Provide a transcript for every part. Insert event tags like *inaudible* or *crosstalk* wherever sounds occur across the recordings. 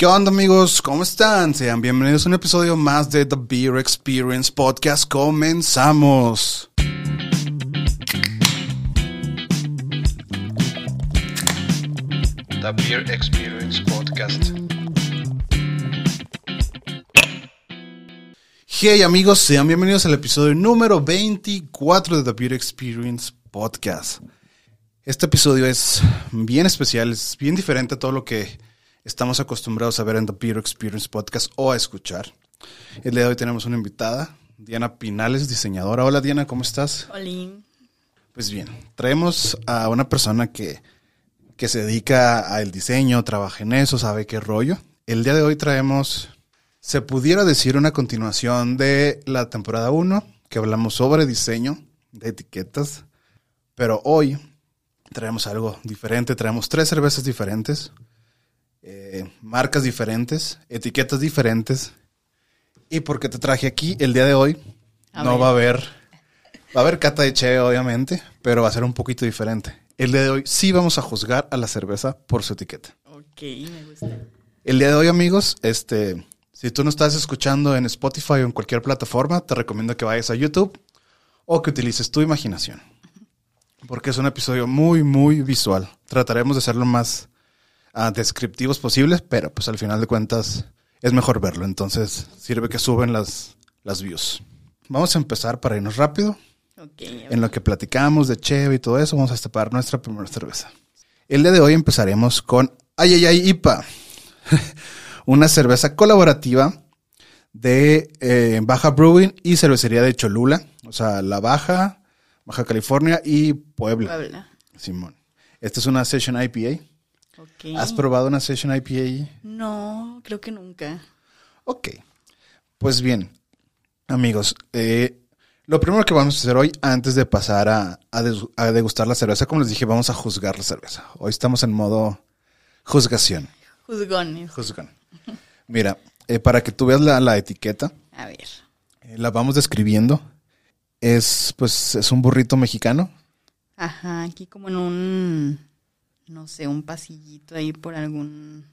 ¿Qué onda amigos? ¿Cómo están? Sean bienvenidos a un episodio más de The Beer Experience Podcast. Comenzamos. The Beer Experience Podcast. Hey amigos, sean bienvenidos al episodio número 24 de The Beer Experience Podcast. Este episodio es bien especial, es bien diferente a todo lo que estamos acostumbrados a ver en The Beer Experience Podcast o a escuchar. El día de hoy tenemos una invitada, Diana Pinales, diseñadora. Hola Diana, ¿cómo estás? Hola. Pues bien, traemos a una persona que, que se dedica al diseño, trabaja en eso, sabe qué rollo. El día de hoy traemos, se pudiera decir, una continuación de la temporada 1, que hablamos sobre diseño de etiquetas, pero hoy traemos algo diferente, traemos tres cervezas diferentes, eh, marcas diferentes, etiquetas diferentes. ¿Y por qué te traje aquí el día de hoy? A no ver. va a haber, va a haber cata de che, obviamente, pero va a ser un poquito diferente. El día de hoy sí vamos a juzgar a la cerveza por su etiqueta. Ok, me gusta. El día de hoy, amigos, este, si tú no estás escuchando en Spotify o en cualquier plataforma, te recomiendo que vayas a YouTube o que utilices tu imaginación. Porque es un episodio muy, muy visual. Trataremos de ser lo más ah, descriptivos posibles, pero pues al final de cuentas es mejor verlo. Entonces sirve que suben las, las views. Vamos a empezar para irnos rápido. Ok, En lo que platicamos de Cheve y todo eso, vamos a destapar nuestra primera cerveza. El día de hoy empezaremos con Ay, ay, ay, IPA. *laughs* Una cerveza colaborativa de eh, Baja Brewing y cervecería de Cholula. O sea, La Baja, Baja California y Puebla. Puebla. Simón. Esta es una Session IPA. Ok. ¿Has probado una Session IPA? No, creo que nunca. Ok. Pues bien, amigos, eh, lo primero que vamos a hacer hoy, antes de pasar a, degustar la cerveza, como les dije, vamos a juzgar la cerveza. Hoy estamos en modo juzgación. Juzgones. Juzgan. Mira, eh, para que tú veas la, la etiqueta, A ver. eh, la vamos describiendo. Es, pues, es un burrito mexicano. Ajá, aquí como en un, no sé, un pasillito ahí por algún...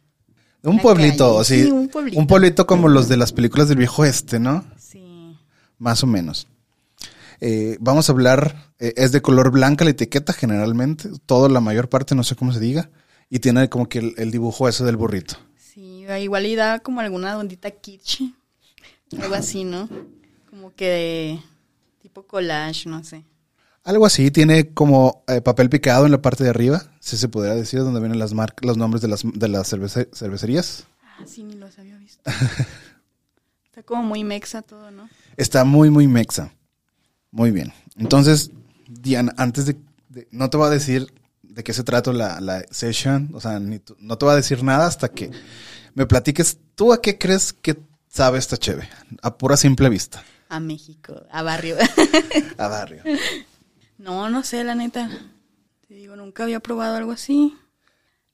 Un pueblito, sí. Sí, un pueblito. Un pueblito como los de las películas del viejo este, ¿no? Sí. Más o menos. Eh, vamos a hablar, eh, es de color blanca la etiqueta generalmente, toda la mayor parte, no sé cómo se diga, y tiene como que el, el dibujo ese del burrito. Sí, igual y da como alguna ondita kitsch. Algo así, ¿no? Como que de tipo collage, no sé. Algo así, tiene como eh, papel picado en la parte de arriba, si se podría decir, donde vienen las marcas, los nombres de las, de las cervece- cervecerías. Ah, sí, ni los había visto. Está como muy mexa todo, ¿no? Está muy, muy mexa. Muy bien. Entonces, Diana, antes de, de- no te voy a decir de qué se trata la, la session, o sea, ni no te voy a decir nada hasta que me platiques tú a qué crees que sabe esta cheve, a pura simple vista, A México, a barrio. *laughs* a barrio. No, no sé, la neta. Te digo, nunca había probado algo así.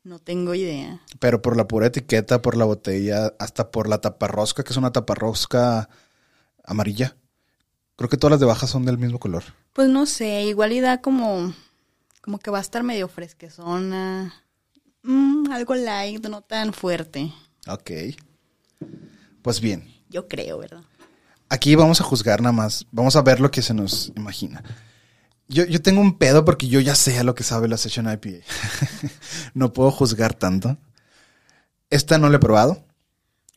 No tengo idea. Pero por la pura etiqueta, por la botella, hasta por la taparrosca, que es una taparrosca amarilla. Creo que todas las de baja son del mismo color. Pues no sé, igual y da como, como que va a estar medio fresquezona. Mm, algo light, no tan fuerte. Ok. Pues bien, Yo creo, ¿verdad? Aquí vamos a juzgar nada más. Vamos a ver lo que se nos imagina. Yo, yo tengo un pedo porque yo ya sé a lo que sabe la Session IPA. *laughs* no puedo juzgar tanto. Esta no la he probado.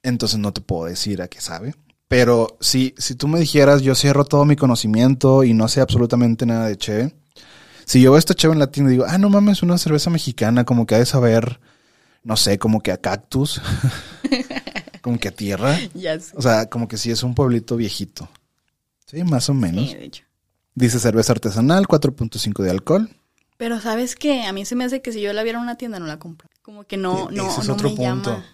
Entonces no te puedo decir a qué sabe. Pero si, si tú me dijeras, yo cierro todo mi conocimiento y no sé absolutamente nada de Cheve. Si yo veo esta Cheve en la tienda y digo, ah, no mames, una cerveza mexicana, como que ha de saber, no sé, como que a cactus, *laughs* como que a tierra. *laughs* Ya sé. O sea, como que sí es un pueblito viejito. Sí, más o menos. Sí, de hecho. Dice cerveza artesanal, 4.5 de alcohol. Pero sabes que a mí se me hace que si yo la viera en una tienda no la compro. Como que no, E- no, ese es no otro me punto. llama.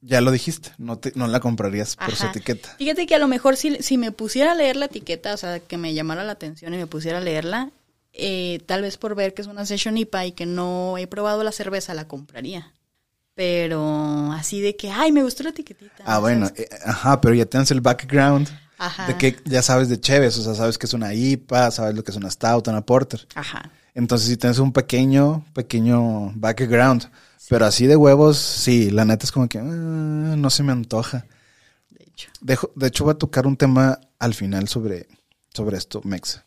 Ya lo dijiste, no, te, no la comprarías por su etiqueta. Fíjate que a lo mejor si, si me pusiera a leer la etiqueta, o sea, que me llamara la atención y me pusiera a leerla, eh, tal vez por ver que es una Session IPA y que no he probado la cerveza, la compraría. Pero así de que, ay, me gustó la etiquetita. Ah, ¿no? bueno, eh, ajá, pero ya tienes el background Ajá. de que ya sabes de Cheves, o sea, sabes que es una IPA, sabes lo que es una Stout, una Porter. Ajá. Entonces, si tienes un pequeño, pequeño background, Pero así de huevos, sí, la neta es como que ah, no se me antoja. De hecho. Dejo- de hecho, voy a tocar un tema al final sobre, sobre esto, Mexa.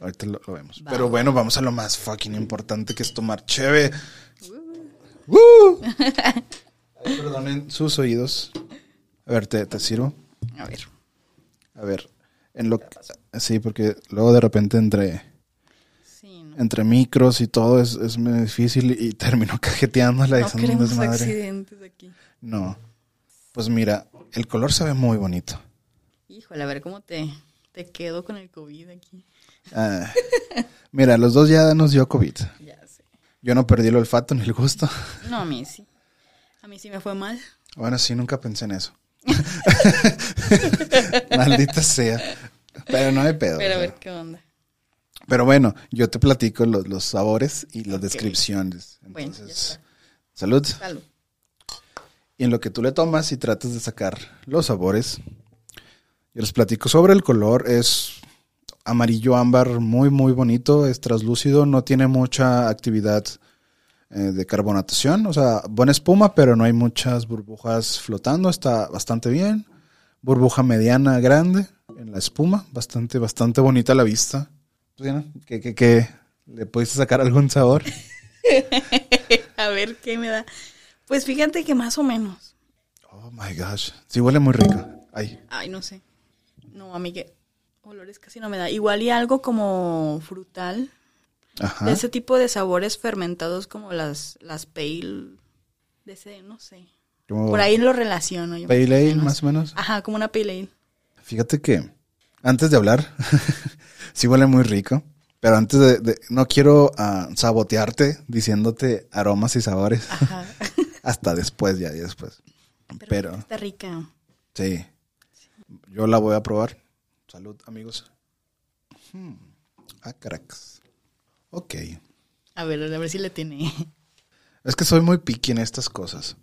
Ahorita lo, lo vemos. Va. Pero bueno, vamos a lo más fucking importante que es tomar cheve. ¡Woo! *laughs* Ay, perdonen sus oídos. A ver, ¿te, te sirvo? A ver. A ver, en lo sí, porque luego de repente entre, Sí, no, entre micros y todo es, es muy difícil y termino *laughs* cajeteándola y no queremos desmadre. accidentes aquí. No. Pues mira, el color se ve muy bonito. Híjole, a ver cómo te, te quedo con el COVID aquí. Ah, mira, los dos ya nos dio COVID. *laughs* Ya sé. Yo no perdí el olfato ni el gusto. *laughs* No, a mí sí. A mí sí me fue mal. Bueno, sí, nunca pensé en eso. *laughs* Maldita sea. Pero no hay pedo. Pero a ver qué onda. Pero bueno, yo te platico los, los sabores y las descripciones. Bueno, ya Entonces, está. salud. Salud. Y en lo que tú le tomas y tratas de sacar los sabores, yo les platico sobre el color. Es amarillo ámbar, muy, muy bonito. Es traslúcido, no tiene mucha actividad eh, de carbonatación. O sea, buena espuma, pero no hay muchas burbujas flotando. Está bastante bien. Burbuja mediana, grande en la espuma. Bastante, bastante bonita a la vista. ¿Tú, Diana? ¿Qué, qué, qué? ¿Le pudiste sacar algún sabor? *laughs* a ver qué me da. Pues fíjate que más o menos. Oh my gosh. Sí, huele muy rico. Ay. Ay, no sé. No, a mí que olores casi no me da. Igual y algo como frutal. Ajá. De ese tipo de sabores fermentados como las, las pale. De ese, no sé. Como Por ahí lo relaciono yo. Pale ale, más o menos. Ajá, como una pale ale. Fíjate que antes de hablar, *laughs* sí huele muy rico. Pero antes de, de- no quiero ah, sabotearte diciéndote aromas y sabores. Ajá. *laughs* Hasta después, ya, ya después. Pero, Está rica. sí. Yo la voy a probar. Salud, amigos. Hmm. Ah, caracas. Ok. A ver, a ver si le tiene. Es que soy muy picky en estas cosas.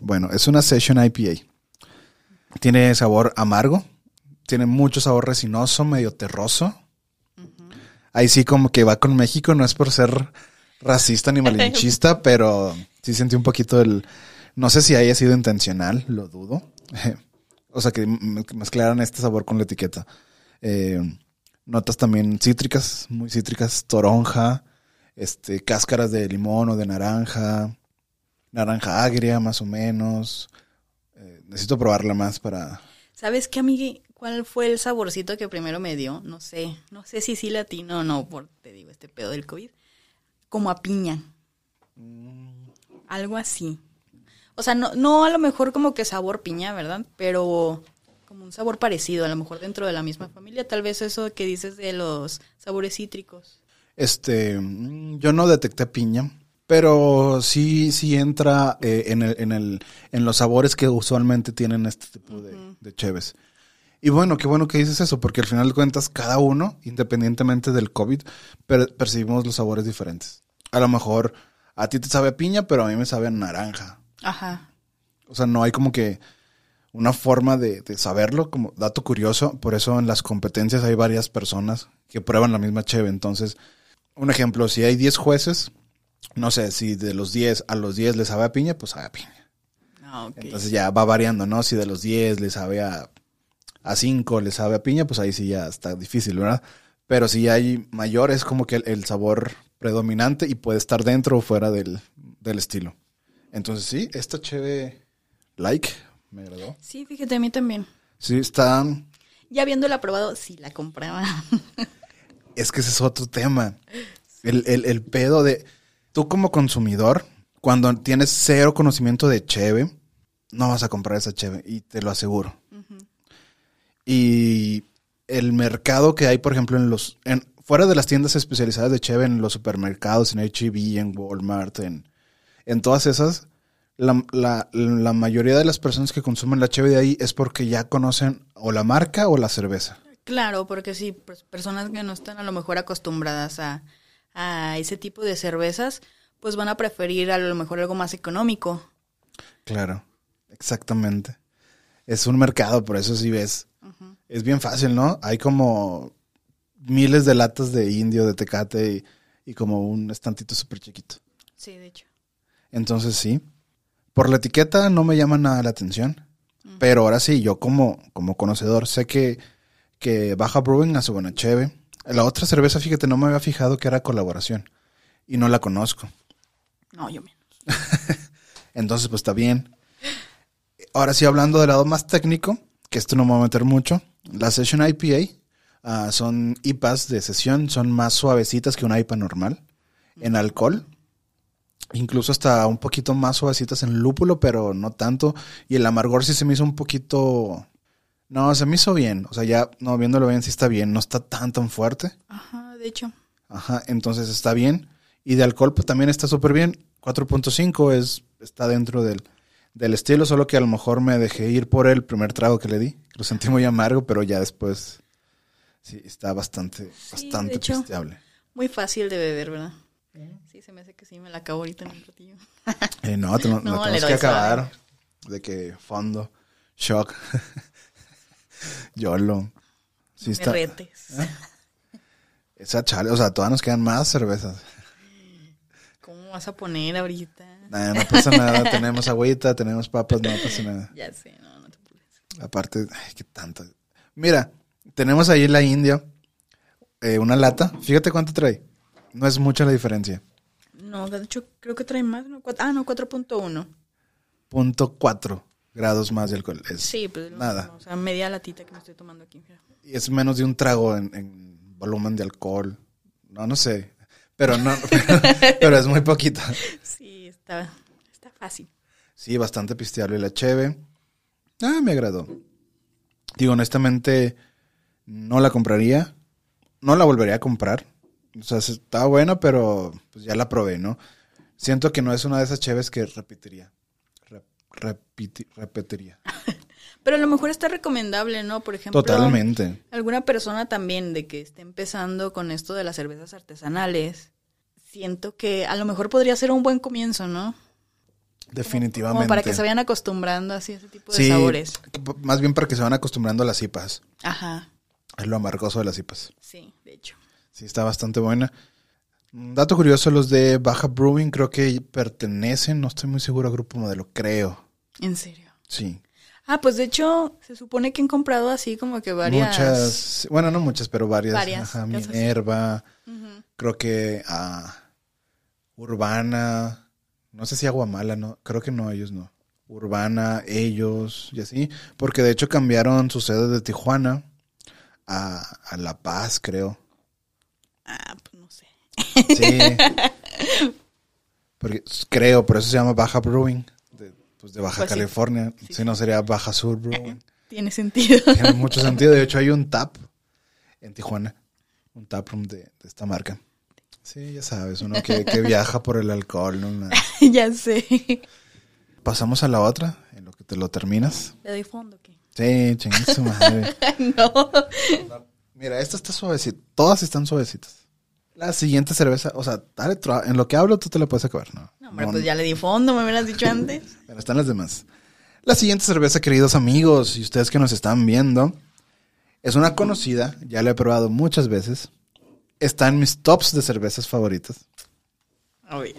Bueno, es una Session IPA. Tiene sabor amargo. Tiene mucho sabor resinoso, medio terroso. Ahí sí como que va con México, no es por ser racista ni *laughs* malinchista, pero sí sentí un poquito el... No sé si haya sido intencional, lo dudo. *laughs* o sea, que mezclaran este sabor con la etiqueta. Eh, notas también cítricas, muy cítricas, toronja, este, cáscaras de limón o de naranja, naranja agria más o menos. Eh, necesito probarla más para... ¿Sabes qué, amigue? ¿Cuál fue el saborcito que primero me dio? No sé. No sé si sí latino o no, por, te digo, este pedo del COVID. Como a piña. Algo así. O sea, no, no a lo mejor como que sabor piña, ¿verdad? Pero como un sabor parecido, a lo mejor dentro de la misma familia. Tal vez eso que dices de los sabores cítricos. Este, mm, yo no detecté piña, pero sí, sí entra eh, en, el, en, el, en los sabores que usualmente tienen este tipo de, de cheves. Y bueno, qué bueno que dices eso, porque al final de cuentas, cada uno, independientemente del COVID, per- percibimos los sabores diferentes. A lo mejor a ti te sabe a piña, pero a mí me sabe a naranja. Ajá. O sea, no hay como que una forma de, de saberlo, como dato curioso. Por eso en las competencias hay varias personas que prueban la misma cheve. Entonces, un ejemplo, si hay 10 jueces, no sé, si de los 10 a los 10 les sabe a piña, pues sabe a piña. Ah, ok. Entonces ya va variando, ¿no? Si de los 10 le sabe a, a 5, le sabe a piña, pues ahí sí ya está difícil, ¿verdad? Pero si hay mayor, es como que el, el sabor predominante y puede estar dentro o fuera del, del estilo. Entonces sí, esta cheve like me agradó. Sí, fíjate, a mí también. Sí, está... Ya habiéndola probado, sí la compraba. *laughs* Es que ese es otro tema. El, el, el pedo de... Tú como consumidor, cuando tienes cero conocimiento de cheve, no vas a comprar esa cheve y te lo aseguro. Y el mercado que hay, por ejemplo, en los... En, fuera de las tiendas especializadas de cheve, en los supermercados, en H-E-B, en Walmart, en, en todas esas, la, la, la mayoría de las personas que consumen la cheve de ahí es porque ya conocen o la marca o la cerveza. Claro, porque sí, pues, personas que no están a lo mejor acostumbradas a, a ese tipo de cervezas, pues van a preferir a lo mejor algo más económico. Claro, exactamente. Es un mercado, por eso sí ves. Es bien fácil, ¿no? Hay como miles de latas de indio, de tecate y, y como un estantito súper chiquito. Sí, de hecho. Entonces sí. Por la etiqueta no me llama nada la atención. Pero ahora sí, yo como, como conocedor sé que, que Baja Brewing hace buena cheve. La otra cerveza, fíjate, no me había fijado que era colaboración. Y no la conozco. No, yo menos. *laughs* Entonces, pues está bien. Ahora sí, hablando del lado más técnico, que esto no me va a meter mucho. La Session IPA ah, son IPAs de sesión, son más suavecitas que una IPA normal en alcohol. Incluso hasta un poquito más suavecitas en lúpulo, pero no tanto. Y el amargor sí se me hizo un poquito... No, se me hizo bien. O sea, ya, no, viéndolo bien, sí está bien. No está tan, tan fuerte. Ajá, de hecho. Ajá, entonces está bien. Y de alcohol, pues también está súper bien. 4.5 es, está dentro del, del estilo, solo que a lo mejor me dejé ir por el primer trago que le di. Lo sentí muy amargo, pero ya después sí está bastante, bastante de hecho. pisteable. Muy fácil de beber, ¿verdad? Sí, se me hace que sí, me la acabo ahorita en un ratillo. Eh, no, te, lo- *laughs* No, tenemos que acabar. De que fondo, shock, *laughs* yolo. Sí Me está. retes. Esa chale, o sea, todavía nos quedan más cervezas. ¿Cómo vas a poner ahorita? Nah, no pasa nada, tenemos agüita, tenemos papas, no pasa nada. Ya sé, no, no te apures. Aparte, ay, qué tanto. Mira, tenemos ahí la India, eh, una lata. Fíjate cuánto trae. No es mucha la diferencia. No, de hecho, creo que trae más. ¿no? Ah, no, 4.1. Punto cuatro grados más de alcohol. Es, Sí, pues Nada. O sea, media latita que me estoy tomando aquí. Y es menos de un trago en, en volumen de alcohol. No, no sé. Pero no, *laughs* pero es muy poquito. Sí, está, está fácil. Sí, bastante pisteable la cheve. Ah, me agradó. Digo, honestamente, no la compraría. No la volvería a comprar. O sea, está buena, pero pues ya la probé, ¿no? Siento que no es una de esas cheves que repetiría. Repiti- repetiría. *laughs* Pero a lo mejor está recomendable, ¿no? Por ejemplo, Totalmente. alguna persona también de que esté empezando con esto de las cervezas artesanales, siento que a lo mejor podría ser un buen comienzo, ¿no? Definitivamente. Como para que se vayan acostumbrando así a ese tipo de Sí, sabores. más bien para que se van acostumbrando a las IPAs. Ajá, Es lo amargoso de las IPAs. sí, de hecho. Sí, está bastante buena. Un dato curioso, los de Baja Brewing creo que pertenecen, no estoy muy seguro a Grupo Modelo, creo. En serio. Sí. Ah, pues de hecho, se supone que han comprado así como que varias. Muchas, bueno, no muchas, pero varias. Varias, Ajá. Minerva, creo que ah, Urbana, no sé si Aguamala, no, creo que no, ellos no. Urbana, ellos y así, porque de hecho cambiaron su sede de Tijuana a, a La Paz, creo. Ah, pues. Sí. *laughs* Porque, creo, por eso se llama Baja Brewing, de, pues de Baja Pues. California. Sí, si no sería Baja Sur Brewing. *laughs* Tiene sentido. Tiene mucho sentido. De hecho, hay un tap en Tijuana. Un tap room de, de esta marca. Sí, ya sabes, uno que, que *laughs* viaja por el alcohol. ya sé. Pasamos a la otra, en lo que te lo terminas. ¿Le doy fondo qué? Sí, madre. no. Mira, esta está suavecita. Todas están suavecitas. La siguiente cerveza, o sea, dale en lo que hablo tú te la puedes acabar, ¿no? No, hombre, No, pues ya le di fondo, me hubieras dicho antes. *laughs* Pero están las demás. La siguiente cerveza, queridos amigos, y ustedes que nos están viendo, es una conocida, ya la he probado muchas veces. Está en mis tops de cervezas favoritas. A ver.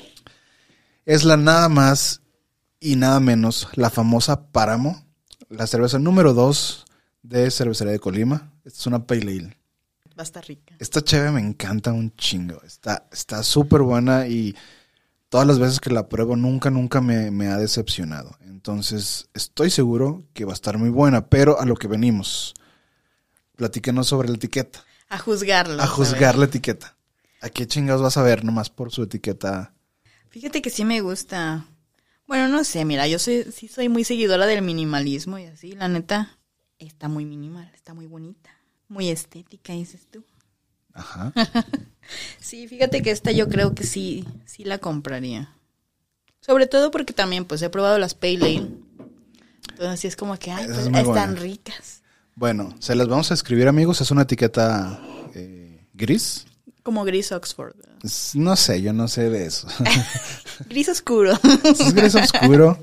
Es la nada más y nada menos, la famosa Páramo, la cerveza número 2 de Cervecería de Colima. Esta es una Pale Ale. Va a estar rica. Esta cheve me encanta un chingo. Está está súper buena y todas las veces que la pruebo nunca, nunca me, me ha decepcionado. Entonces estoy seguro que va a estar muy buena, pero a lo que venimos. Platíquenos sobre la etiqueta. A juzgarlo. A juzgar la etiqueta. ¿A qué chingados vas a ver nomás por su etiqueta? Fíjate que sí me gusta. Bueno, no sé, mira, yo soy, sí soy muy seguidora del minimalismo y así, la neta, está muy minimal, está muy bonita, muy estética, dices tú. Ajá. *laughs* Sí, fíjate que esta yo creo que sí, sí la compraría. Sobre todo porque también, pues, he probado las Pale Ale. Entonces, sí es como que, ay, pues, es están buena. ricas. Bueno, se las vamos a escribir, amigos. Es una etiqueta eh, gris. Como gris Oxford. no sé, yo no sé de eso. *laughs* Gris oscuro. Es gris oscuro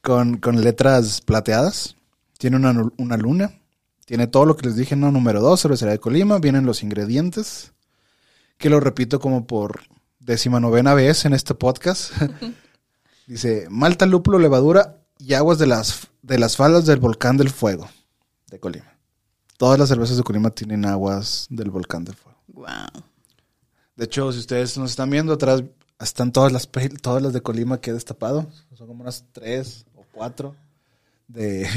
con, con letras plateadas. Tiene una, una luna. Tiene todo lo que les dije, ¿no? Número dos, cervecería de Colima. Vienen los ingredientes. Que lo repito como por décima novena vez en este podcast. *laughs* Dice, malta, lúpulo, levadura y aguas de las, de las faldas del volcán del fuego de Colima. Todas las cervezas de Colima tienen aguas del volcán del fuego. Wow. De hecho, si ustedes nos están viendo atrás, están todas las, todas las de Colima que he destapado. Son como unas tres o cuatro de,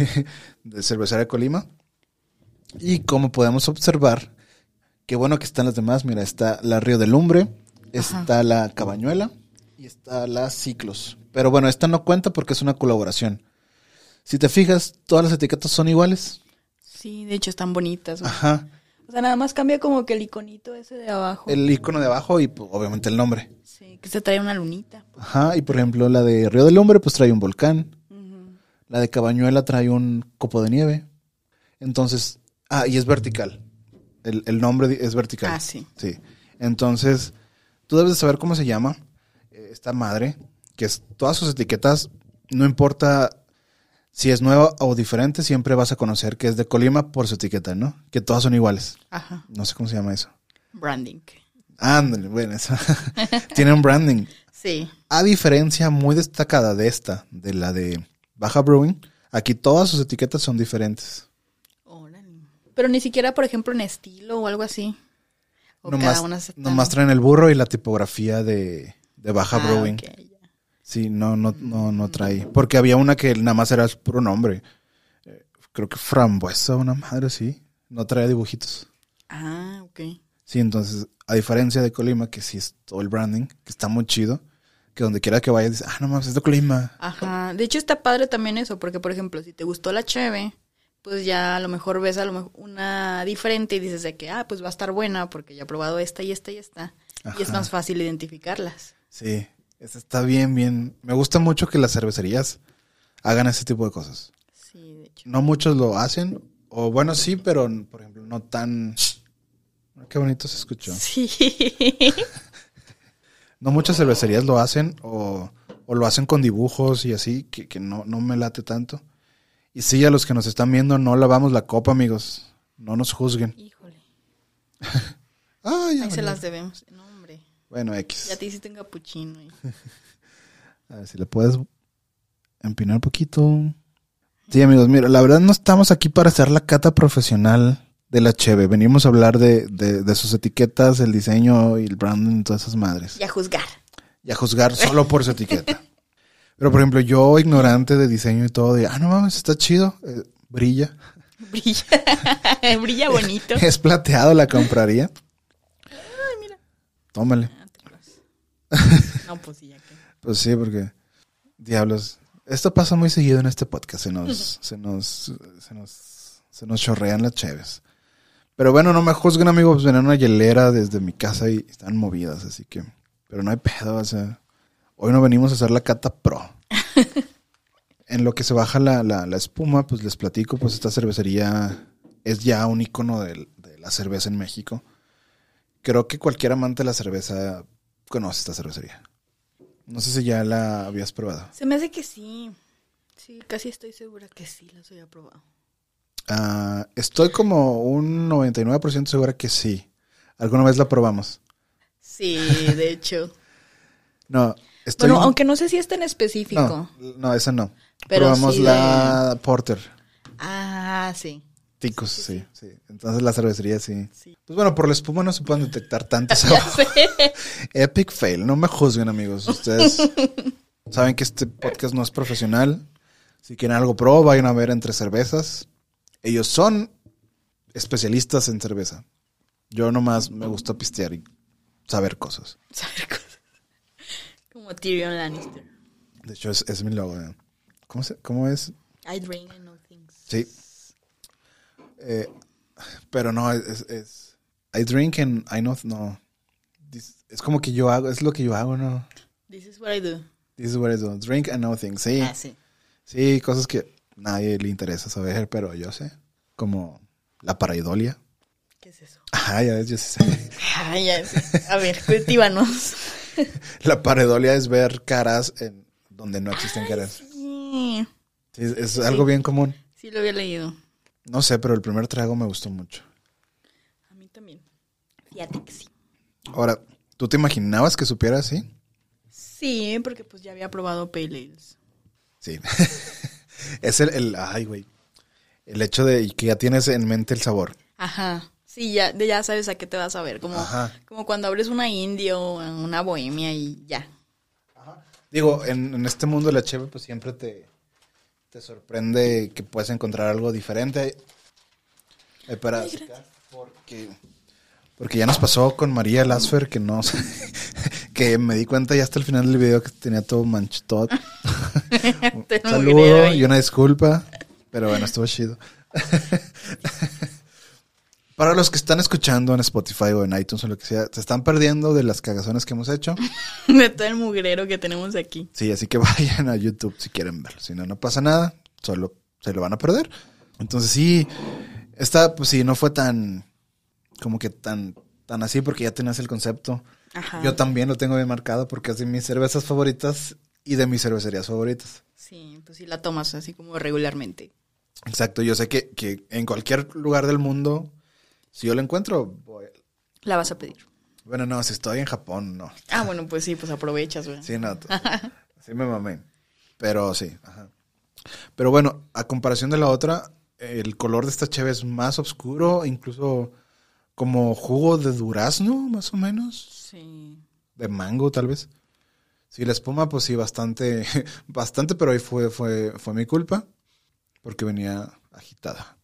*laughs* de cervecería de Colima. Y como podemos observar, qué bueno que están las demás. Mira, está la Río de Lumbre, está la Cabañuela y está la Ciclos. Pero bueno, esta no cuenta porque es una colaboración. Si te fijas, todas las etiquetas son iguales. Sí, de hecho están bonitas. güey. Ajá. O sea, nada más cambia como que el iconito ese de abajo. El icono de abajo y pues, obviamente el nombre. Sí, que se trae una lunita. Ajá, y por ejemplo la de Río del Hombre pues trae un volcán. La de Cabañuela trae un copo de nieve. Entonces, ah, y es vertical. El, el nombre es vertical. Ah, sí. Sí. Entonces, tú debes de saber cómo se llama eh, esta madre, que es todas sus etiquetas, no importa si es nueva o diferente, siempre vas a conocer que es de Colima por su etiqueta, ¿no? Que todas son iguales. Ajá. No sé cómo se llama eso. Branding. Ándale, bueno, eso. *laughs* Tiene un branding. Sí. A diferencia muy destacada de esta, de la de Baja Brewing, aquí todas sus etiquetas son diferentes. Pero ni siquiera, por ejemplo, en estilo o algo así. O Nomás, cada una se nomás traen el burro y la tipografía de, de Baja Ah, Brewing. Sí, no, no, no, no trae. Porque había una que nada más era puro nombre. Eh, Creo que frambuesa, una madre, sí. No traía dibujitos. Ah, ok. Sí, entonces, a diferencia de Colima, que sí es todo el branding, que está muy chido, que donde quiera que vayas dices, ah, no mames, es de Colima. Ajá. De hecho, está padre también eso, porque, por ejemplo, si te gustó la cheve, pues ya a lo mejor ves a lo mejor una diferente y dices de que, ah, pues va a estar buena porque ya he probado esta y esta y esta. Y es más fácil identificarlas. Sí, está bien, bien. Me gusta mucho que las cervecerías hagan ese tipo de cosas. Sí, de hecho. No muchos lo hacen, o bueno, sí, pero por ejemplo, no tan... Qué bonito se escuchó. *laughs* Sí. No muchas cervecerías lo hacen, o, o lo hacen con dibujos y así, que, que no, no me late tanto. Y sí, a los que nos están viendo, no lavamos la copa, amigos. No nos juzguen. Híjole. Ay, *laughs* ya Ahí se las debemos. No, hombre. Bueno, X. Ya te hiciste un capuchino. y- *laughs* A ver si le puedes empinar un poquito. Sí, amigos, mira, la verdad no estamos aquí para hacer la cata profesional de la Cheve. Venimos a hablar de, de, de sus etiquetas, el diseño y el branding y todas esas madres. Y a juzgar. Y a juzgar solo por su etiqueta. *laughs* Pero, por ejemplo, yo, ignorante de diseño y todo, de, ah, no mames, está chido, eh, brilla. Brilla. *laughs* Brilla bonito. *laughs* Es plateado, la compraría. Ay, mira. Tómale. *laughs* No, pues sí, ya que. Pues sí, porque diablos. Esto pasa muy seguido en este podcast. Se nos, se nos, se nos, se nos chorrean las cheves. Pero bueno, no me juzguen, amigos. Pues venían una hielera desde mi casa y están movidas, así que. Pero no hay pedo, o sea. Hoy no venimos a hacer la cata pro. *laughs* en lo que se baja la, la, la espuma, pues les platico, pues esta cervecería es ya un icono de la cerveza en México. Creo que cualquier amante de la cerveza conoce esta cervecería. No sé si ya la habías probado. Se me hace que sí. Sí, casi estoy segura que sí las había probado. Ah, estoy como un 99% segura que sí. Alguna vez la probamos. Sí, de hecho. *laughs* No, estoy... bueno, aunque no sé si está en específico. no, no, esa no. Pero probamos sí de- la Porter. Ah, sí. Ticos, sí, sí, Entonces la cervecería sí. Sí. Pues bueno, por la espuma no se pueden *laughs* detectar tantos. Epic fail. No me juzguen, amigos. Ustedes *laughs* saben que este podcast no es profesional. Si quieren algo pro, vayan a ver entre cervezas. Ellos son especialistas en cerveza. Yo nomás me gusta pistear y saber cosas. Saber cosas. Como Tyrion Lannister. De hecho, es, es mi logo. ¿eh? ¿Cómo, se- ¿Cómo es? I drink and know things. Sí. Eh, pero no, es, es- I drink and I know. No. This- es como que yo hago, es lo que yo hago, ¿no? This is what I do. This is what I do. Drink and know things. Sí. Ah, sí. Sí, cosas que nadie le interesa saber, pero yo sé. Como la paraidolia. ¿Qué es eso? Ajá, ya ves, yo sí sé. *laughs* Ah, ya sé. A ver, cultívanos. *laughs* *laughs* La pareidolia es ver caras en donde no existen caras. Sí. Sí, es, algo bien común. Sí, lo había leído. No sé, pero el primer trago me gustó mucho. A mí también. Fíjate que sí. Ahora, ¿tú te imaginabas que supiera así? Sí, porque pues ya había probado Pale Ales. Sí. *laughs* es el, el, ay, güey. El hecho de que ya tienes en mente el sabor. Ajá. Sí, ya, ya sabes a qué te vas a ver. Como, Ajá. como cuando abres una indio o una bohemia y ya. Digo, en, en este mundo de la cheve, pues siempre te, te sorprende que puedes encontrar algo diferente. Eh, para porque, porque ya nos pasó con María Lasfer que no *laughs* que me di cuenta ya hasta el final del video que tenía todo manchado. *laughs* Un saludo y una disculpa, pero bueno, estuvo chido. *laughs* Para los que están escuchando en Spotify o en iTunes o lo que sea, se están perdiendo de las cagazones que hemos hecho. *laughs* De todo el mugrero que tenemos aquí. Sí, así que *laughs* vayan a YouTube si quieren verlo. Si no, no pasa nada. Solo se lo van a perder. Entonces sí, esta pues sí, no fue tan, como que tan, tan así porque ya tenías el concepto. Ajá. Yo también lo tengo bien marcado porque es de mis cervezas favoritas y de mis cervecerías favoritas. Sí, pues sí la tomas así como regularmente. Exacto, yo sé que, que en cualquier lugar del mundo, si yo lo encuentro, voy- La vas a pedir. bueno, no, si estoy en Japón, no. Ah, bueno, pues sí, pues aprovechas, güey. Sí, no. *laughs* Sí me mamé. Pero sí, ajá. Pero bueno, a comparación de la otra, el color de esta cheve es más oscuro, incluso como jugo de durazno, más o menos. Sí. De mango, tal vez. Sí, la espuma, pues sí, bastante, *laughs* bastante, pero ahí fue, fue, fue mi culpa. Porque venía agitada.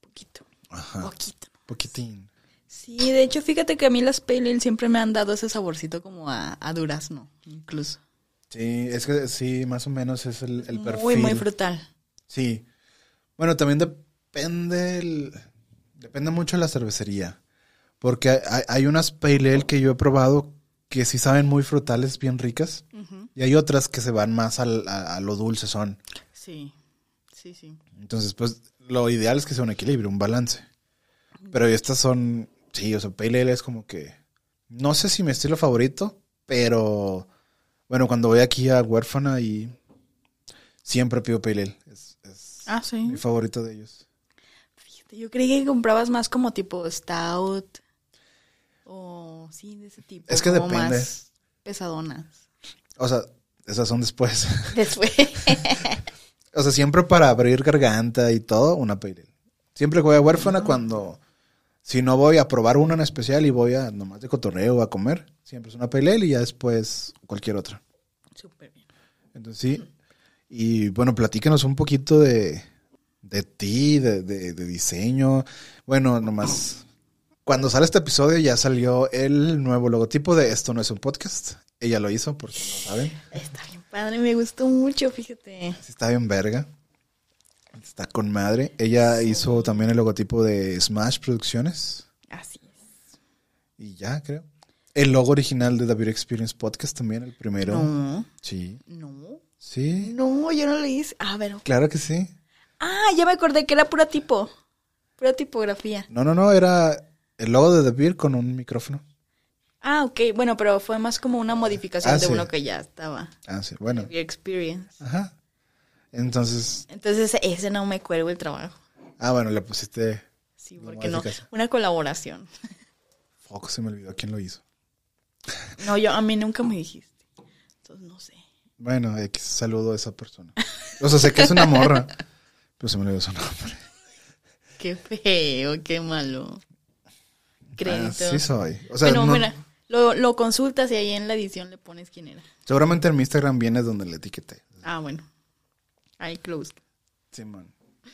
Poquito. Ajá. Poquito. Poquitín. Sí, de hecho, fíjate que a mí las Pale Ale siempre me han dado ese saborcito como a, a durazno, incluso. Sí, es que sí, más o menos es el, el perfil. Muy, muy frutal. Sí. Bueno, también depende el- depende mucho de la cervecería. Porque hay, hay unas pale ale que yo he probado que sí saben muy frutales, bien ricas. Y hay otras que se van más al- a, a lo dulce son. Sí, sí, sí. Entonces, pues, lo ideal es que sea un equilibrio, un balance. Pero estas son, sí, o sea, pale ale es como que, no sé si mi estilo favorito, pero, bueno, cuando voy aquí a Huérfana y siempre pido pale ale. Es, es Ah, sí. mi favorito de ellos. Fíjate, yo creí que comprabas más como tipo stout o sí, de ese tipo. Es que como depende. Más pesadonas. O sea, esas son después. *laughs* Después. *laughs* o sea, siempre para abrir garganta y todo, una pale ale. Siempre que voy a huérfana cuando, si no voy a probar una en especial y voy a nomás de cotorreo a comer, siempre es una pale ale y ya después cualquier otra. Súper bien. Entonces sí. Y bueno, platícanos un poquito de, de ti, de, de, de diseño. Bueno, nomás. Cuando sale este episodio ya salió el nuevo logotipo de Esto no es un podcast. Ella lo hizo, por si no saben. Está bien padre, me gustó mucho, fíjate. Sí, Está bien verga. Está con madre. Ella hizo también el logotipo de Smash Producciones. Así es. Y ya, creo. El logo original de The Beer Experience Podcast también, el primero. No, Sí. no. Sí. No, yo no lo hice. A ver. Claro que sí. Ah, ya me acordé que era pura tipo. Pura tipografía. No, no, no. Era el logo de The Beer con un micrófono. Ah, ok. Bueno, pero fue más como una modificación Ah, de sí. uno que ya estaba. Ah, sí. Bueno. Your experience. Ajá. Entonces. Entonces ese no me cuelgo el trabajo. Ah, bueno, le pusiste. Sí, porque no. Una colaboración. *laughs* Fuck, se me olvidó quién lo hizo. No, yo a mí nunca me dijiste. Entonces no sé. Bueno, X, saludo a esa persona. O sea, sé que es una morra. *laughs* Pero se me olvidó su nombre. Qué feo, qué malo. Crédito. Ah, sí soy. O sea, no- mira, lo, lo consultas y ahí en la edición le pones quién era. seguramente en mi Instagram viene donde le etiqueté. Ah, bueno. Ahí closed. Simón.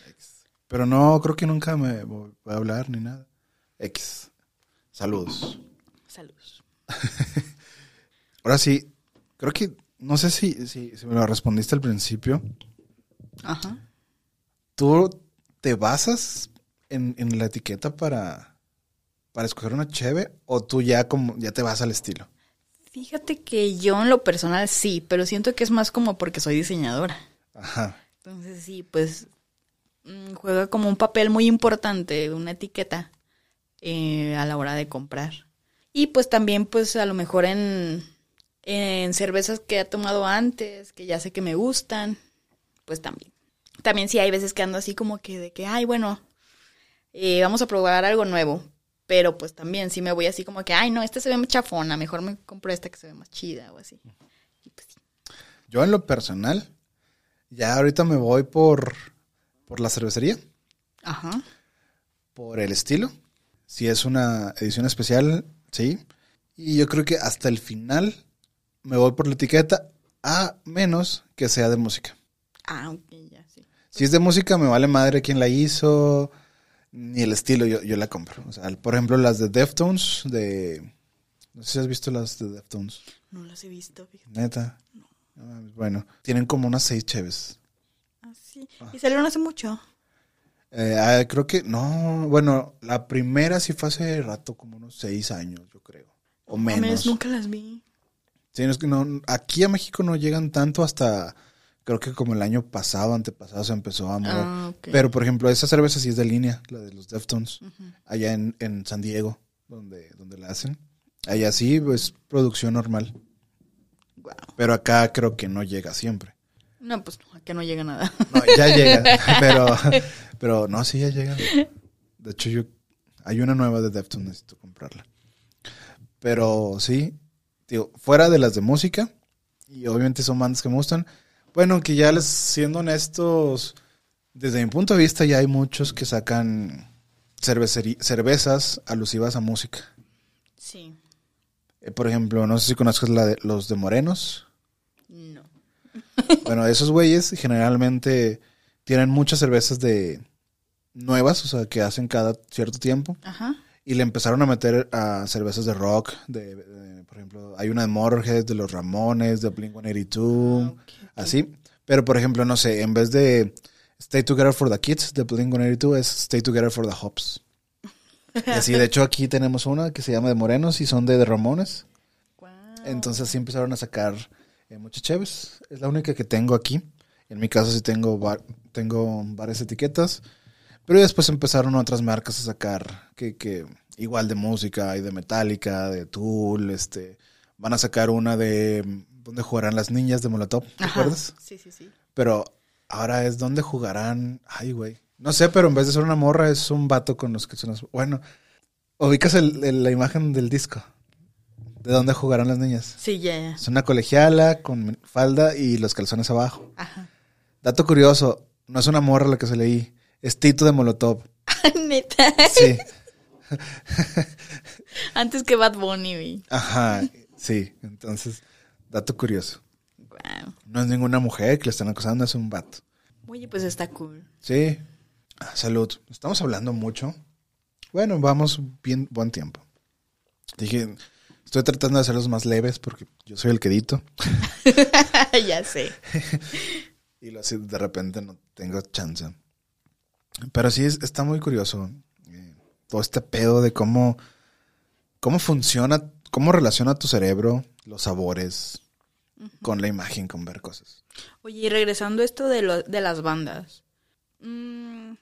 X. Pero no, creo que nunca me voy a hablar ni nada. X. Saludos. Saludos. *laughs* Ahora sí, creo que, no sé si, si, si me lo respondiste al principio. Ajá. ¿Tú te basas en, en la etiqueta para, para escoger una cheve o tú ya como ya te vas al estilo? Fíjate que yo en lo personal sí, pero siento que es más como porque soy diseñadora. Ajá. Entonces sí, pues mm, juega como un papel muy importante una etiqueta eh, a la hora de comprar. Y pues también pues a lo mejor en, en cervezas que he tomado antes, que ya sé que me gustan, pues también. También sí hay veces que ando así como que de que, ay, bueno, eh, vamos a probar algo nuevo. Pero pues también sí me voy así como que, ay, no, esta se ve muy chafona, mejor me compro esta que se ve más chida o así. Yo en lo personal, ya ahorita me voy por, por la cervecería, Ajá. por el estilo. Si es una edición especial, sí. Y yo creo que hasta el final me voy por la etiqueta, a menos que sea de música. Ah, ok, ya, sí. Si es de música, me vale madre quién la hizo, ni el estilo, yo, yo la compro. O sea, por ejemplo, las de Deftones, de... No sé si has visto las de Deftones. No las he visto, fíjate. Neta. No Bueno, tienen como unas seis cheves. Ah, sí. ¿Y salieron hace mucho? Eh, ah, creo que, no, bueno, la primera sí fue hace rato, como unos seis años, yo creo. O Mames, menos. nunca las vi. Sí, no, es que no, aquí a México no llegan tanto hasta, creo que como el año pasado, antepasado se empezó a mover. Ah. Pero, por ejemplo, esa cerveza sí es de línea, la de los Deftones, allá en, en San Diego, donde, donde la hacen. Allá sí, pues, producción normal. Pero acá creo que no llega siempre. No, pues no, que no llega nada. No, ya *laughs* llega, pero, pero no, sí ya llega. De hecho, yo, hay una nueva de Deftones, necesito comprarla. Pero sí, digo, fuera de las de música, y obviamente son bandas que me gustan. Bueno, que ya les, siendo honestos, desde mi punto de vista ya hay muchos que sacan cervezas alusivas a música. Sí. Eh, por ejemplo, no sé si conozcas la de los de Morenos. No. Bueno, esos güeyes generalmente tienen muchas cervezas de nuevas, o sea, que hacen cada cierto tiempo. Ajá. Y le empezaron a meter a cervezas de rock, de, de- por ejemplo, hay una de Motorhead, de los Ramones, de Blink-182, Ah, así. Pero, por ejemplo, no sé, en vez de Stay Together for the Kids de Blink-182 es Stay Together for the Hops. Y así, de hecho, aquí tenemos una que se llama de Morenos y son de, de Ramones. Entonces sí empezaron a sacar eh, muchas cheves. Es la única que tengo aquí. En mi caso sí tengo, tengo varias etiquetas. Pero después empezaron otras marcas a sacar que, que igual de música y de Metallica, de Tool, este van a sacar una de donde jugarán las niñas de Molotov, ¿te Ajá. acuerdas? Sí, sí, sí. Pero ahora es donde jugarán, ay güey, no sé, pero en vez de ser una morra es un vato con los que son las- bueno, ubicas el- el- la imagen del disco. ¿De dónde jugarán las niñas? Sí, ya. Es una colegiala con falda y los calzones abajo. Ajá. Dato curioso, no es una morra la que se leí, es Tito de Molotov. *laughs* Neta. Sí, *laughs* Antes que Bad Bunny, güey. ajá, sí. Entonces, dato curioso. Guau. No es ninguna mujer que le están acosando, es un vato. Oye, pues está cool. Sí. Salud. Estamos hablando mucho. Bueno, vamos bien buen tiempo. Dije, estoy tratando de hacerlos más leves porque yo soy el quedito. *laughs* ya sé. *laughs* Y lo así de repente no tengo chance. Pero sí es- está muy curioso. eh, todo este pedo de cómo, cómo funciona, cómo relaciona tu cerebro los sabores con la imagen, con ver cosas. Oye, y regresando a esto de, lo- de las bandas. mm,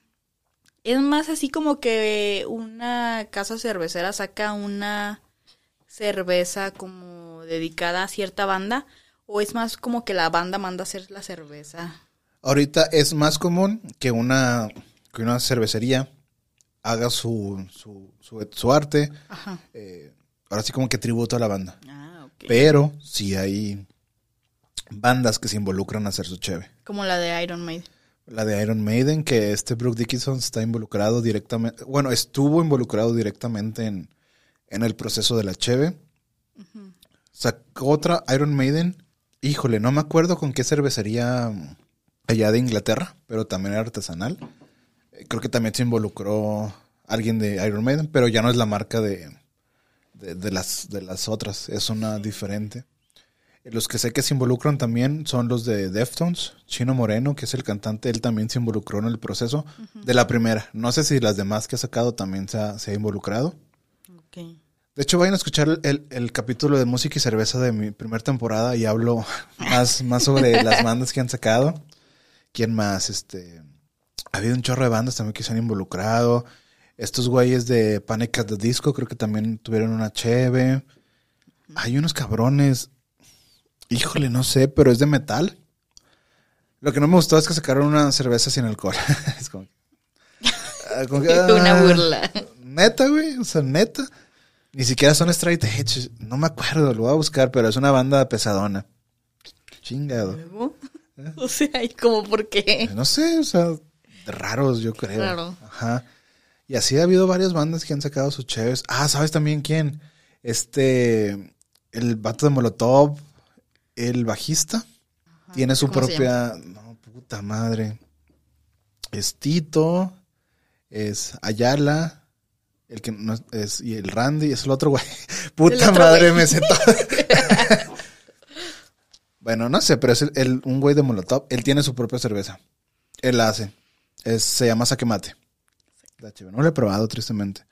es más así como que una casa cervecera saca una cerveza como dedicada a cierta banda. O es más como que la banda manda a hacer la cerveza. Ahorita es más común que una, que una cervecería haga su, su, su, su arte, Ajá. eh, ahora sí como que tributo a la banda. Ah, ok. Pero sí hay bandas que se involucran a hacer su cheve. Como la de Iron Maiden. La de Iron Maiden, que este Brooke Dickinson está involucrado directamente, bueno, estuvo involucrado directamente en, en el proceso de la cheve. Sacó otra Iron Maiden, híjole, no me acuerdo con qué cervecería allá de Inglaterra, pero también era artesanal. Eh, Creo que también se involucró alguien de Iron Maiden, pero ya no es la marca de, de, de las, de las otras, es una diferente. Los que sé que se involucran también son los de Deftones. Chino Moreno, que es el cantante, él también se involucró en el proceso de la primera. No sé si las demás que ha sacado también se ha, se ha involucrado. De hecho, vayan a escuchar el, el capítulo de música y cerveza de mi primera temporada y hablo *laughs* más, más sobre las bandas que han sacado. ¿Quién más? Este, ha habido un chorro de bandas también que se han involucrado. Estos güeyes de Panic at the Disco creo que también tuvieron una cheve. Hay unos cabrones. Híjole, no sé, pero es de metal. Lo que no me gustó es que sacaron una cerveza sin alcohol. *laughs* es como, ah, como que, *laughs* Una ah, burla. Neta, güey, o sea, neta. Ni siquiera son straight edge. No me acuerdo, lo voy a buscar, pero es una banda pesadona. Chingado. Luego, ¿Eh? *laughs* O sea, ¿y como por qué? No sé, o sea, raros, yo creo. Raro. Ajá. Y así ha habido varias bandas que han sacado sus chéves. Ah, ¿sabes también quién? Este, el vato de Molotov, el bajista, tiene su ¿Cómo se propia, no, puta madre. Es Tito, es Ayala, el que no es, es- y el Randy, es el otro güey. *laughs* Puta otro madre, güey. me todo. *laughs* *laughs* bueno, no sé, pero es el, el- un güey de Molotov. Él tiene su propia cerveza. Él la hace. Es- se llama Saque Mate. La chévere. No lo he probado, tristemente.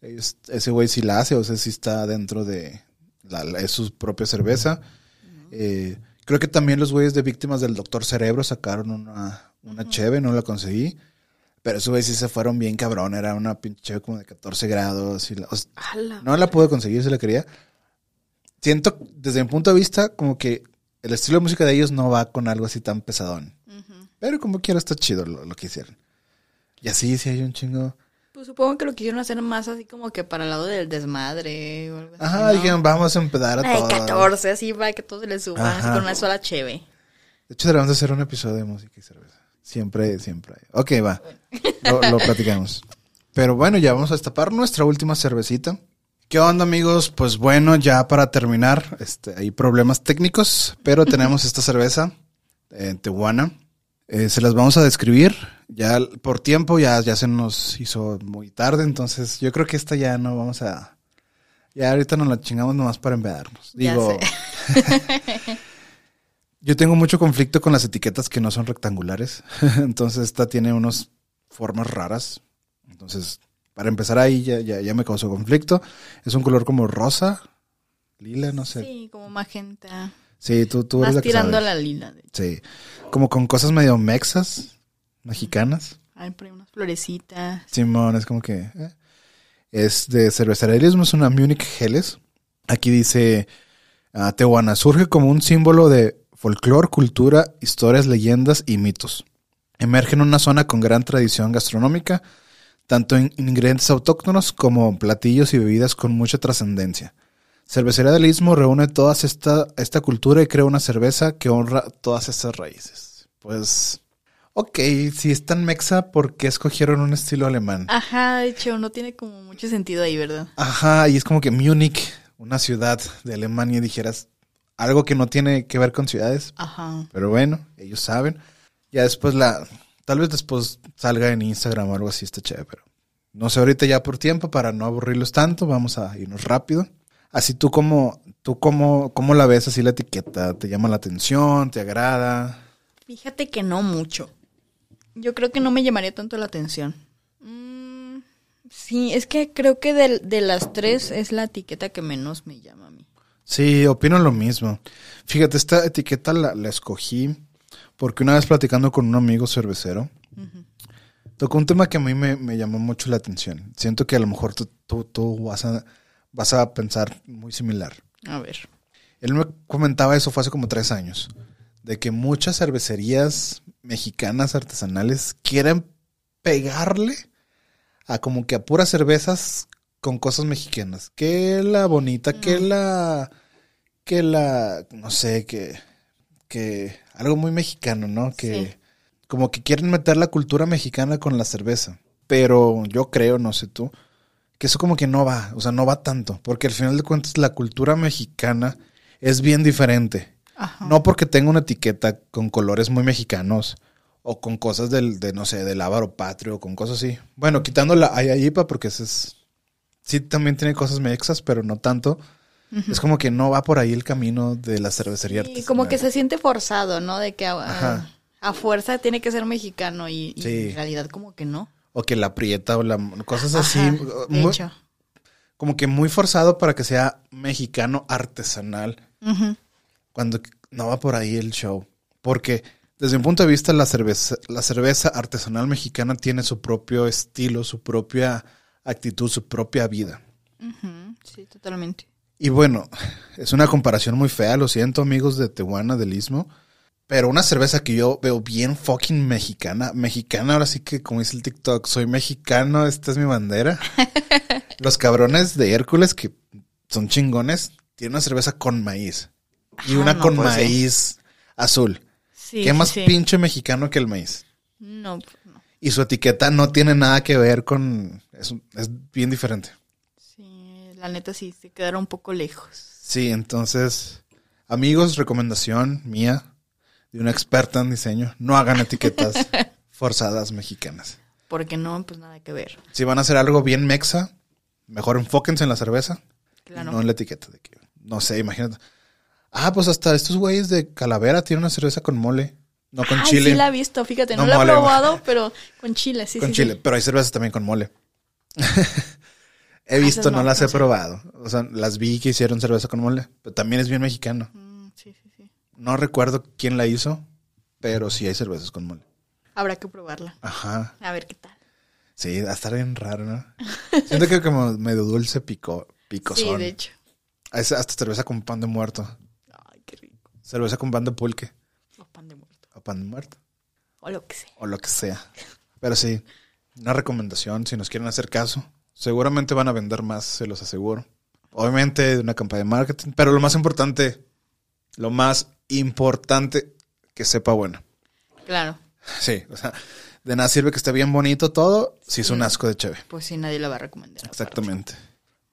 Es- ese güey sí la hace, o sea, sí está dentro de... La, la- es su propia cerveza. Eh, creo que también los güeyes de Víctimas del Doctor Cerebro sacaron una, una cheve, no la conseguí. Pero esos güeyes sí se fueron bien cabrón. Era una pinche cheve como de 14 grados. Y la- o sea, Ala. no la pude conseguir si la quería. Siento, desde mi punto de vista, como que el estilo de música de ellos no va con algo así tan pesadón. Ujú. Pero como quiera está chido lo, lo que hicieron. Y así, sí hay un chingo. Pues supongo que lo quisieron hacer más así como que para el lado del desmadre o algo así. Ajá, ¿no? dijeron, vamos a empedar a Ay, todos. 14, así para que todo se le suba, así Ajá. con una sola cheve. De hecho, deberíamos de hacer un episodio de música y cerveza. Siempre, siempre. Ok, va. Lo, lo *laughs* platicamos. Pero bueno, ya vamos a destapar nuestra última cervecita. ¿Qué onda, amigos? Pues bueno, ya para terminar, este, hay problemas técnicos, pero tenemos esta cerveza en Tehuana. Eh, se las vamos a describir. Ya por tiempo ya, ya se nos hizo muy tarde, entonces yo creo que esta ya no vamos a... Ya ahorita nos la chingamos nomás para embedarnos. Digo, *laughs* yo tengo mucho conflicto con las etiquetas que no son rectangulares. *laughs* Entonces esta tiene unas formas raras. Entonces, para empezar ahí ya, ya, ya me causó conflicto. Es un color como rosa, lila, no sé. Sí, como magenta. Sí, tú, tú eres Más la que tirando a sabe. la lila. de hecho. Sí, como con cosas medio mexas, mexicanas. Por ahí unas florecitas. Simón, es como que... eh. Es de cervecerismo, es una Munich Helles. Aquí dice, ah, Tehuana surge como un símbolo de folclore, cultura, historias, leyendas y mitos. Emerge en una zona con gran tradición gastronómica, tanto en ingredientes autóctonos como platillos y bebidas con mucha trascendencia. Cervecería del Istmo reúne toda esta, esta cultura y crea una cerveza que honra todas estas raíces. Pues, ok, si es tan mexa, ¿por qué escogieron un estilo alemán? Ajá, de hecho, no tiene como mucho sentido ahí, ¿verdad? Ajá, y es como que Múnich, una ciudad de Alemania, dijeras algo que no tiene que ver con ciudades, Ajá. pero bueno, ellos saben. Ya después la, tal vez después salga en Instagram o algo así, está chévere, pero no sé, ahorita ya por tiempo, para no aburrirlos tanto, vamos a irnos rápido. Así tú como, tú como, ¿cómo la ves así la etiqueta? ¿Te llama la atención? ¿Te agrada? Fíjate que no mucho. Yo creo que no me llamaría tanto la atención. Mm, sí, es que creo que de, de las tres es la etiqueta que menos me llama a mí. Sí, opino lo mismo. Fíjate, esta etiqueta la, la escogí porque una vez platicando con un amigo cervecero, tocó un tema que a mí me, me llamó mucho la atención. Siento que a lo mejor tú, tú, tú vas, a, vas a pensar muy similar. A ver. Él me comentaba eso fue hace como tres años, de que muchas cervecerías mexicanas artesanales quieren pegarle a como que a puras cervezas con cosas mexicanas. Que la bonita, que la, que la, no sé, que, que algo muy mexicano, ¿no? Que Sí. como que quieren meter la cultura mexicana con la cerveza. Pero yo creo, no sé tú, que eso como que no va, o sea, no va tanto, porque al final de cuentas la cultura mexicana es bien diferente. Ajá. No porque tenga una etiqueta con colores muy mexicanos o con cosas del, de, no sé, del ávaro patrio, con cosas así. Bueno, quitando la Ayayipa porque ese es... Sí, también tiene cosas mexas, pero no tanto. Es como que no va por ahí el camino de la cervecería Y como que se siente forzado, ¿no? De que a, fuerza tiene que ser mexicano y, y Sí. en realidad como que no. O que la prieta o la... Cosas así. Ajá, de muy- hecho. como que muy forzado para que sea mexicano artesanal. Ujú. cuando no va por ahí el show. Porque desde mi punto de vista la cerveza, la cerveza artesanal mexicana tiene su propio estilo, su propia actitud, su propia vida. Ujú, Sí, totalmente. Y bueno, es una comparación muy fea, lo siento amigos de Tehuana, del Istmo, pero una cerveza que yo veo bien fucking mexicana, mexicana, ahora sí que como dice el TikTok, soy mexicano, esta es mi bandera. *laughs* Los cabrones de Hércules que son chingones, tienen una cerveza con maíz. Y una no, con pues sí. maíz azul. Sí, ¿Qué más sí. pinche mexicano que el maíz? No, pues, no. Y su etiqueta no tiene nada que ver con... Es, es bien diferente. Sí, la neta sí, se quedaron un poco lejos. Sí, entonces, amigos, recomendación mía de una experta en diseño, no hagan etiquetas *laughs* forzadas mexicanas. Porque no, pues nada que ver. Si van a hacer algo bien mexa, mejor enfóquense en la cerveza, y Claro. no en la etiqueta. De que, no sé, imagínate. Ah, pues hasta estos güeyes de Calavera tienen una cerveza con mole, no con Ay, chile. sí la he visto, fíjate, no, No la he probado, pero con chile, sí, con sí, chile, sí. pero hay cervezas también con mole. *laughs* He Ah, visto, no no, las no he probado. O sea, las vi que hicieron cerveza con mole, pero también es bien mexicano. Mm. No recuerdo quién la hizo, pero sí hay cervezas con mole. Habrá que probarla. Ajá. A ver qué tal. Sí, va a estar bien raro, ¿no? Siento que como medio dulce pico, picosón. Sí, de hecho. Es hasta cerveza con pan de muerto. Ay, qué rico. Cerveza con pan de pulque. O pan de muerto. O pan de muerto. O lo que sea. O lo que sea. Pero sí, una recomendación, si nos quieren hacer caso. Seguramente van a vender más, se los aseguro. Obviamente de una campaña de marketing. Pero lo más importante, lo más importante, que sepa bueno. Claro. Sí, o sea, de nada sirve que esté bien bonito todo si es un asco de chévere. Pues sí, nadie la va a recomendar. Exactamente.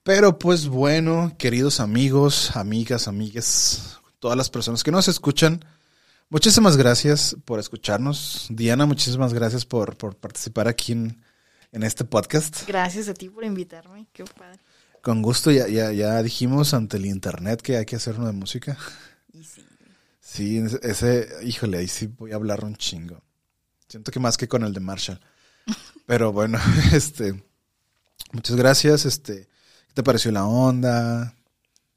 Pero pues bueno, queridos amigos, amigas, amigues, todas las personas que nos escuchan, muchísimas gracias por escucharnos. Diana, muchísimas gracias por, por participar aquí en, en este podcast. Gracias a ti por invitarme. Qué padre. Con gusto, ya, ya, ya dijimos ante el internet que hay que hacer uno de música. Y sí. Sí, ese- híjole, ahí sí voy a hablar un chingo. Siento que más que con el de Marshall. *laughs* Pero bueno, *laughs* este, muchas gracias. Este, ¿qué te pareció la onda?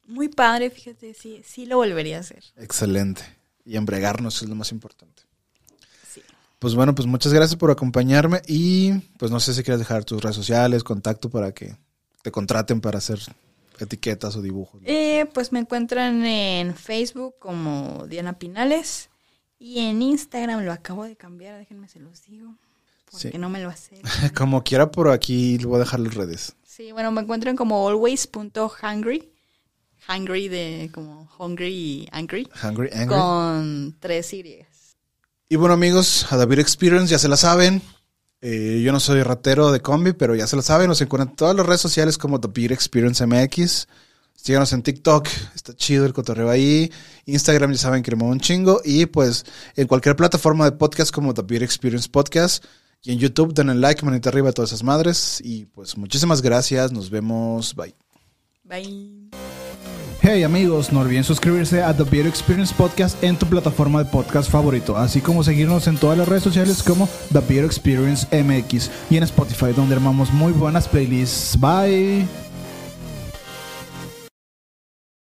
Muy padre, fíjate, sí, sí lo volvería a hacer. Excelente. Y embregarnos es lo más importante. Sí. Pues bueno, pues muchas gracias por acompañarme y pues no sé si quieres dejar tus redes sociales, contacto para que te contraten para hacer etiquetas o dibujos. Eh, pues me encuentran en Facebook como Diana Pinales y en Instagram lo acabo de cambiar, déjenme se los digo, porque Sí. no me lo hace. *laughs* Como quiera, por aquí le voy a dejar las redes. Sí, bueno, me encuentran como always.hungry, hungry de como hungry y angry, Hungry Angry. con tres Y. Y bueno amigos, a David Experience ya se la saben. Eh, yo no soy ratero de combi, pero ya se la saben. Nos encuentran en todas las redes sociales como The Beer Experience MX. Síganos en TikTok, está chido el cotorreo ahí. Instagram ya saben muevo un chingo. Y pues en cualquier plataforma de podcast como The Beer Experience Podcast. Y en YouTube denle like, manita arriba a todas esas madres. Y pues muchísimas gracias, nos vemos, bye. Bye. Hey amigos, no olviden suscribirse a The Beer Experience Podcast en tu plataforma de podcast favorito, así como seguirnos en todas las redes sociales como The Beer Experience MX y en Spotify donde armamos muy buenas playlists. Bye.